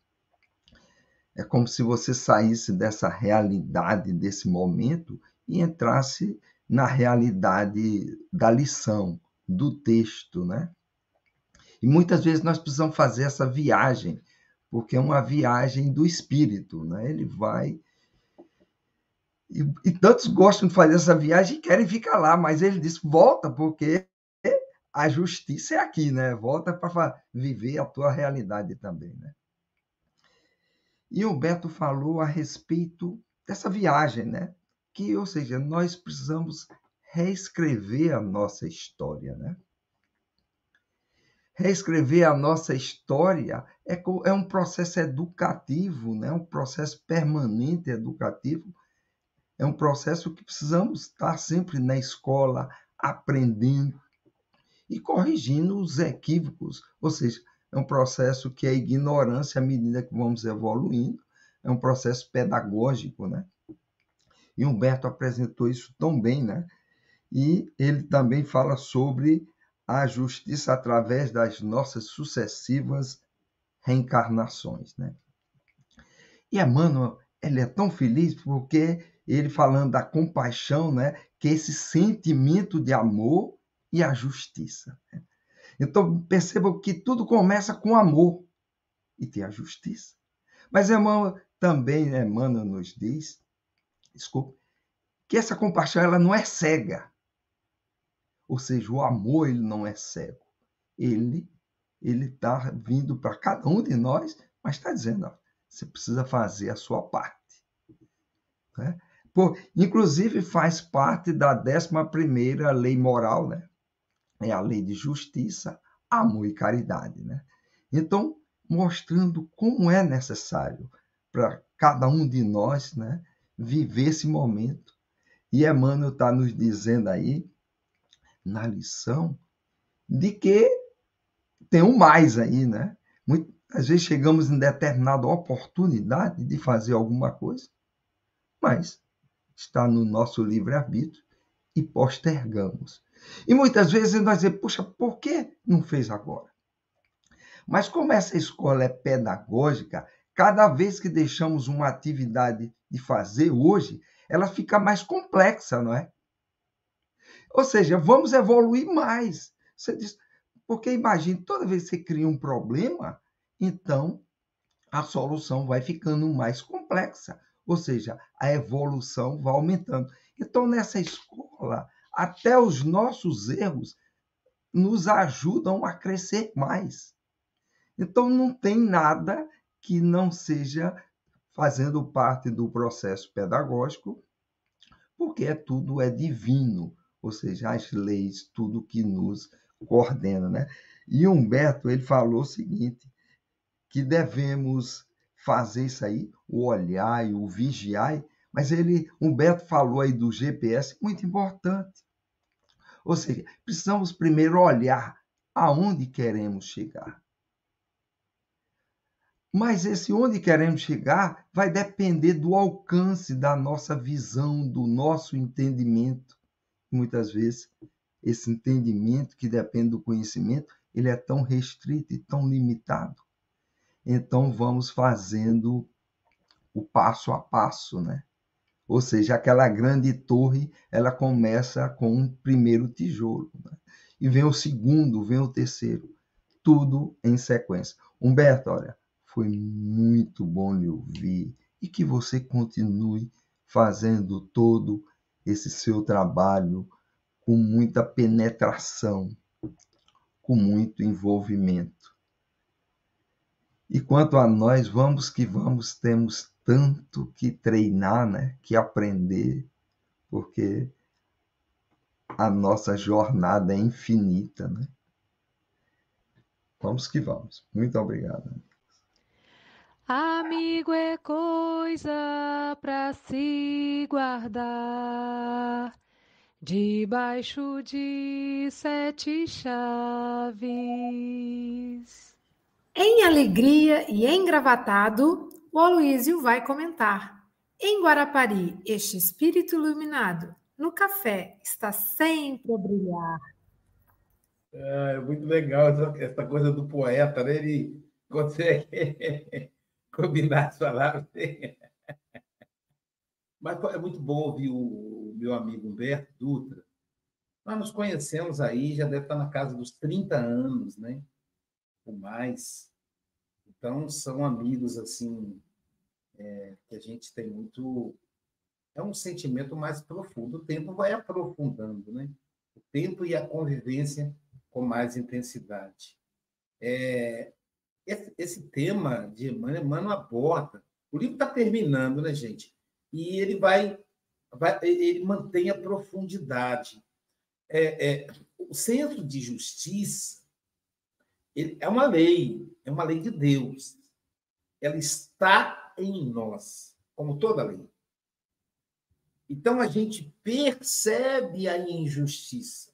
É como se você saísse dessa realidade desse momento e entrasse na realidade da lição, do texto, né? E muitas vezes nós precisamos fazer essa viagem, porque é uma viagem do espírito, né? Ele vai e, e tantos gostam de fazer essa viagem e querem ficar lá, mas ele diz: volta, porque a justiça é aqui, né? Volta para viver a tua realidade também, né? E o Beto falou a respeito dessa viagem, né? Que, ou seja, nós precisamos reescrever a nossa história, né? Reescrever a nossa história é, é um processo educativo, né? um processo permanente educativo. É um processo que precisamos estar sempre na escola, aprendendo e corrigindo os equívocos. Ou seja, é um processo que é ignorância à medida que vamos evoluindo, é um processo pedagógico, né? E Humberto apresentou isso tão bem, né? E ele também fala sobre a justiça através das nossas sucessivas reencarnações, né? E Emmanuel, ele é tão feliz porque ele falando da compaixão, né? Que é esse sentimento de amor e a justiça. Né? Então, percebam que tudo começa com amor e tem a justiça. Mas Emmanuel também, Emmanuel nos diz, desculpe, que essa compaixão ela não é cega. Ou seja, o amor ele não é cego. Ele ele está vindo para cada um de nós, mas está dizendo, ó, você precisa fazer a sua parte. Né? Por, inclusive faz parte da 11ª lei moral, né? É a lei de justiça, amor e caridade, né? Então, mostrando como é necessário para cada um de nós, né, viver esse momento. E Emmanuel está nos dizendo aí, na lição, de que tem um mais aí, né? Muitas vezes chegamos em determinada oportunidade de fazer alguma coisa, mas está no nosso livre-arbítrio e postergamos. E muitas vezes nós dizemos, puxa, por que não fez agora? Mas como essa escola é pedagógica, cada vez que deixamos uma atividade de fazer hoje, ela fica mais complexa, não é? Ou seja, vamos evoluir mais. Você diz, porque imagine, toda vez que você cria um problema, então a solução vai ficando mais complexa. Ou seja, a evolução vai aumentando. Então, nessa escola, até os nossos erros nos ajudam a crescer mais. Então, não tem nada que não seja fazendo parte do processo pedagógico, porque é tudo é divino, ou seja, as leis, tudo que nos coordena, né? E Humberto, ele falou o seguinte, que devemos fazer isso aí, o olhar e o vigiar, mas ele, Humberto falou aí do GPS, muito importante. Ou seja, precisamos primeiro olhar aonde queremos chegar. Mas esse onde queremos chegar vai depender do alcance da nossa visão, do nosso entendimento. Muitas vezes esse entendimento que depende do conhecimento, ele é tão restrito e tão limitado. Então vamos fazendo o passo a passo, né? Ou seja, aquela grande torre, ela começa com um primeiro tijolo, né? e vem o segundo, vem o terceiro, tudo em sequência. Humberto, olha, foi muito bom lhe ouvir e que você continue fazendo todo esse seu trabalho com muita penetração, com muito envolvimento. E quanto a nós, vamos que vamos, temos tanto que treinar, né? que aprender, porque a nossa jornada é infinita. Né? Vamos que vamos. Muito obrigado. Amigo é coisa para se guardar debaixo de sete chaves. Em alegria e engravatado, o Aloísio vai comentar. Em Guarapari, este espírito iluminado no café está sempre a brilhar. É muito legal essa, essa coisa do poeta, né? Ele consegue combinar as palavras. Mas é muito bom ouvir o meu amigo Humberto Dutra. Nós nos conhecemos aí, já deve estar na casa dos 30 anos, né? Ou mais. Então, são amigos, assim, é, que a gente tem muito. É um sentimento mais profundo. O tempo vai aprofundando, né? O tempo e a convivência com mais intensidade. É, esse, esse tema de Emmanuel, Emmanuel aborda. O livro está terminando, né, gente? e ele vai, vai ele mantém a profundidade. É, é, o centro de justiça é uma lei, é uma lei de Deus. Ela está em nós, como toda lei. Então a gente percebe a injustiça.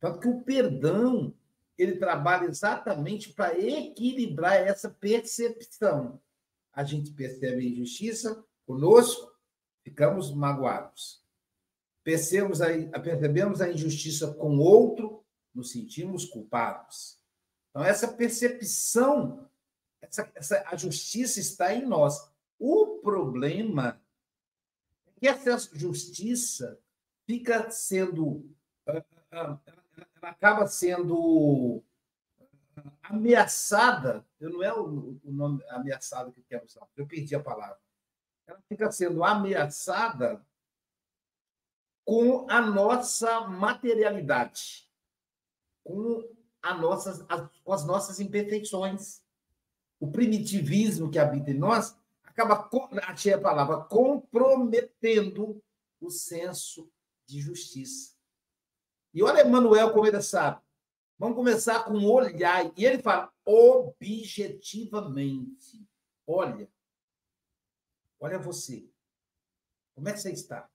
Tanto que o perdão ele trabalha exatamente para equilibrar essa percepção a gente percebe a injustiça conosco, ficamos magoados. Percebemos a, percebemos a injustiça com outro, nos sentimos culpados. Então, essa percepção, essa, essa, a justiça está em nós. O problema é que essa justiça fica sendo. Ela acaba sendo ameaçada, eu não é o, o nome ameaçada que eu quero usar, eu perdi a palavra. Ela fica sendo ameaçada com a nossa materialidade, com, a nossas, as, com as nossas imperfeições. O primitivismo que habita em nós acaba, achei a palavra, comprometendo o senso de justiça. E olha Emmanuel como ele sabe. Vamos começar com olhar. E ele fala objetivamente. Olha. Olha você. Como é que você está?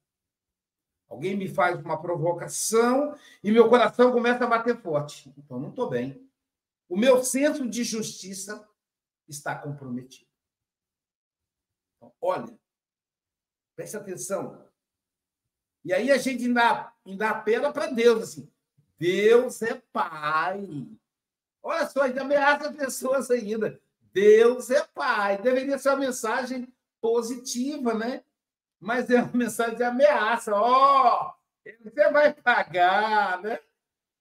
Alguém me faz uma provocação e meu coração começa a bater forte. Então, não estou bem. O meu senso de justiça está comprometido. Então, olha, preste atenção. E aí a gente ainda, ainda apela para Deus, assim. Deus é Pai. Olha só, ainda ameaça pessoas ainda. Deus é Pai. Deveria ser uma mensagem positiva, né? Mas é uma mensagem de ameaça. Ó, oh, você vai pagar, né?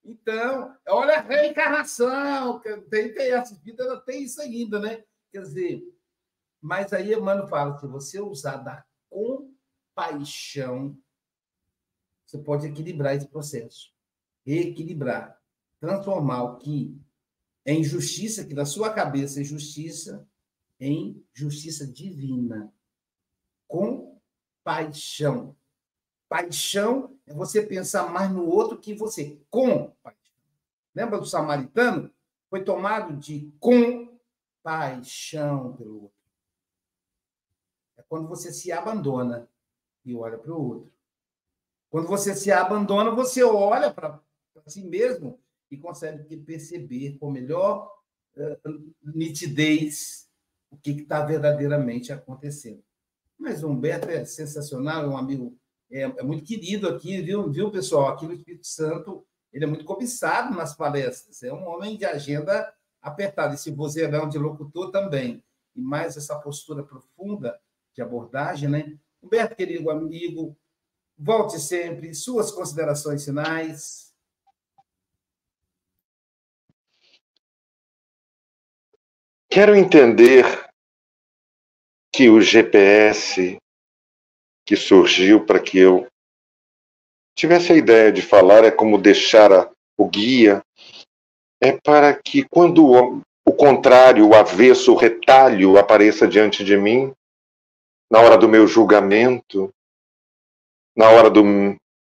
Então, olha a reencarnação. Tem, tem essa vida, tem isso ainda, né? Quer dizer, mas aí Emmanuel fala: se você usar da compaixão, você pode equilibrar esse processo. Reequilibrar. Transformar o que é injustiça, que na sua cabeça é justiça, em justiça divina. Compaixão. Paixão é você pensar mais no outro que você. Com paixão. Lembra do samaritano? Foi tomado de compaixão pelo outro. É quando você se abandona e olha para o outro. Quando você se abandona, você olha para si mesmo e consegue perceber com melhor uh, nitidez o que está verdadeiramente acontecendo. Mas o Humberto é sensacional, é um amigo é, é, muito querido aqui, viu, viu, pessoal? Aqui no Espírito Santo, ele é muito cobiçado nas palestras, é um homem de agenda apertada, esse vozeirão de locutor também, e mais essa postura profunda de abordagem, né? Humberto, querido amigo, volte sempre, suas considerações finais. Quero entender que o GPS que surgiu para que eu tivesse a ideia de falar é como deixar a, o guia, é para que quando o, o contrário, o avesso, o retalho apareça diante de mim, na hora do meu julgamento, na hora do,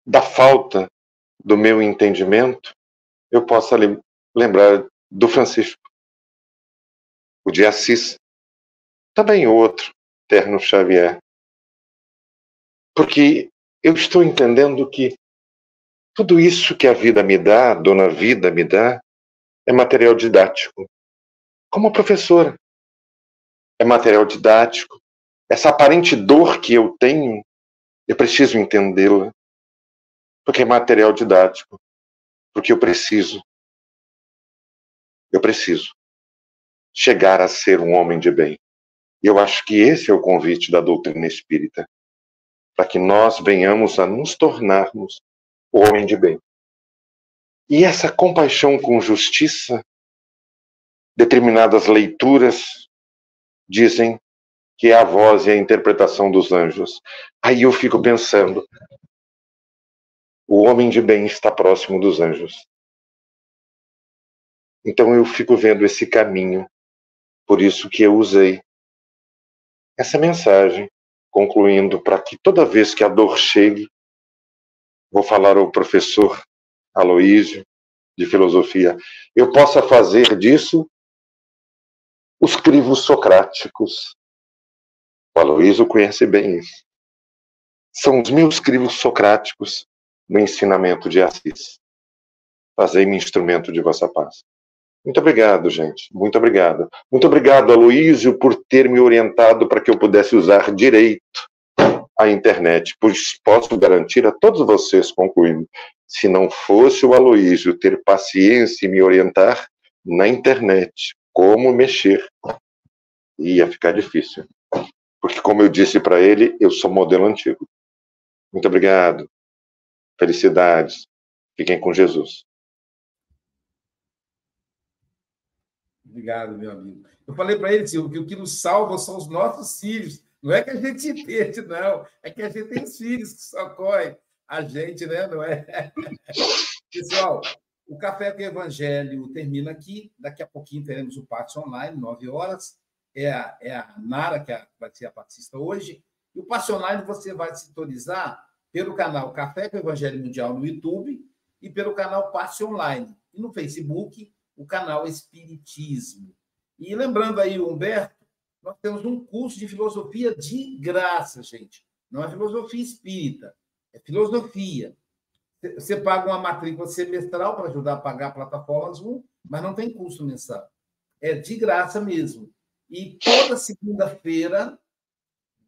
da falta do meu entendimento, eu possa lembrar do Francisco, o de Assis, também outro, Terno Xavier. Porque eu estou entendendo que tudo isso que a vida me dá, a dona vida me dá, é material didático. Como professora, é material didático, essa aparente dor que eu tenho, eu preciso entendê-la, porque é material didático, porque eu preciso, eu preciso chegar a ser um homem de bem. E eu acho que esse é o convite da doutrina espírita, para que nós venhamos a nos tornarmos o homem de bem. E essa compaixão com justiça, determinadas leituras dizem que é a voz e a interpretação dos anjos. Aí eu fico pensando, o homem de bem está próximo dos anjos. Então eu fico vendo esse caminho. Por isso que eu usei essa mensagem, concluindo para que toda vez que a dor chegue, vou falar ao professor Aloísio de filosofia, eu possa fazer disso os crivos socráticos, o Aloysio conhece bem isso. São os meus crivos socráticos no ensinamento de Assis. Fazei-me instrumento de vossa paz. Muito obrigado, gente. Muito obrigado. Muito obrigado, Aloísio, por ter me orientado para que eu pudesse usar direito a internet, pois posso garantir a todos vocês, concluindo, se não fosse o Aloísio ter paciência e me orientar na internet como mexer, ia ficar difícil porque, como eu disse para ele, eu sou modelo antigo. Muito obrigado. Felicidades. Fiquem com Jesus. Obrigado, meu amigo. Eu falei para ele, Silvio, que o que nos salva são os nossos filhos. Não é que a gente entende, não. É que a gente tem os filhos que socorrem a gente, né? Não é? Pessoal, o Café com o Evangelho termina aqui. Daqui a pouquinho teremos o Passe Online, 9 horas. É a, é a Nara, que é vai ser a particista hoje. E o Passe Online você vai sintonizar pelo canal Café com o Evangelho Mundial no YouTube e pelo canal Passe Online. E no Facebook, o canal Espiritismo. E lembrando aí, Humberto, nós temos um curso de filosofia de graça, gente. Não é filosofia espírita, é filosofia. Você paga uma matrícula semestral para ajudar a pagar a plataforma Zoom, mas não tem custo mensal. É de graça mesmo. E toda segunda-feira,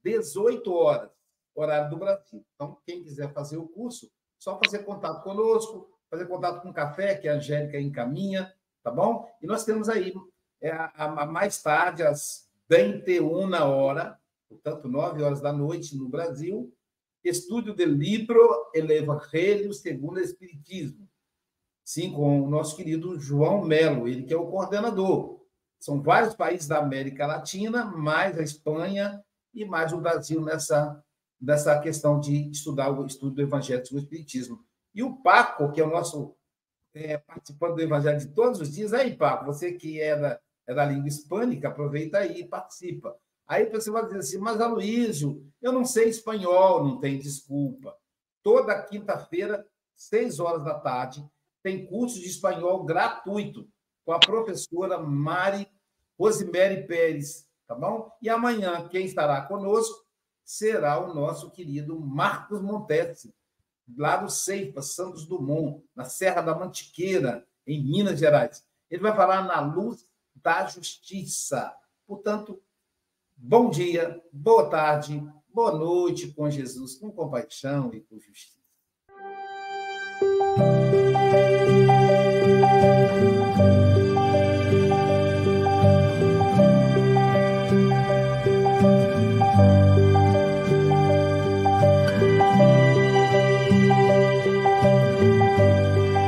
18 horas, horário do Brasil. Então, quem quiser fazer o curso, só fazer contato conosco, fazer contato com o café, que a Angélica encaminha, tá bom? E nós temos aí, é, a, a mais tarde, às 21 hora, portanto, 9 horas da noite no Brasil, estudo do livro El Evangelho segundo o Espiritismo. Sim, com o nosso querido João Melo, ele que é o coordenador. São vários países da América Latina, mais a Espanha e mais o Brasil nessa, nessa questão de estudar o estudo do Evangelho segundo o Espiritismo. E o Paco, que é o nosso é, participando do Evangelho de todos os dias, aí, Paco, você que é da, é da língua hispânica, aproveita aí e participa. Aí você vai dizer assim, mas Aloísio, eu não sei espanhol, não tem desculpa. Toda quinta-feira, seis horas da tarde, tem curso de espanhol gratuito com a professora Mari Rosemary Pérez, tá bom? E amanhã, quem estará conosco será o nosso querido Marcos Montesi, lá do Ceifa, Santos Dumont, na Serra da Mantiqueira, em Minas Gerais. Ele vai falar na luz da justiça. Portanto, Bom dia, boa tarde, boa noite com Jesus, com compaixão e com justiça.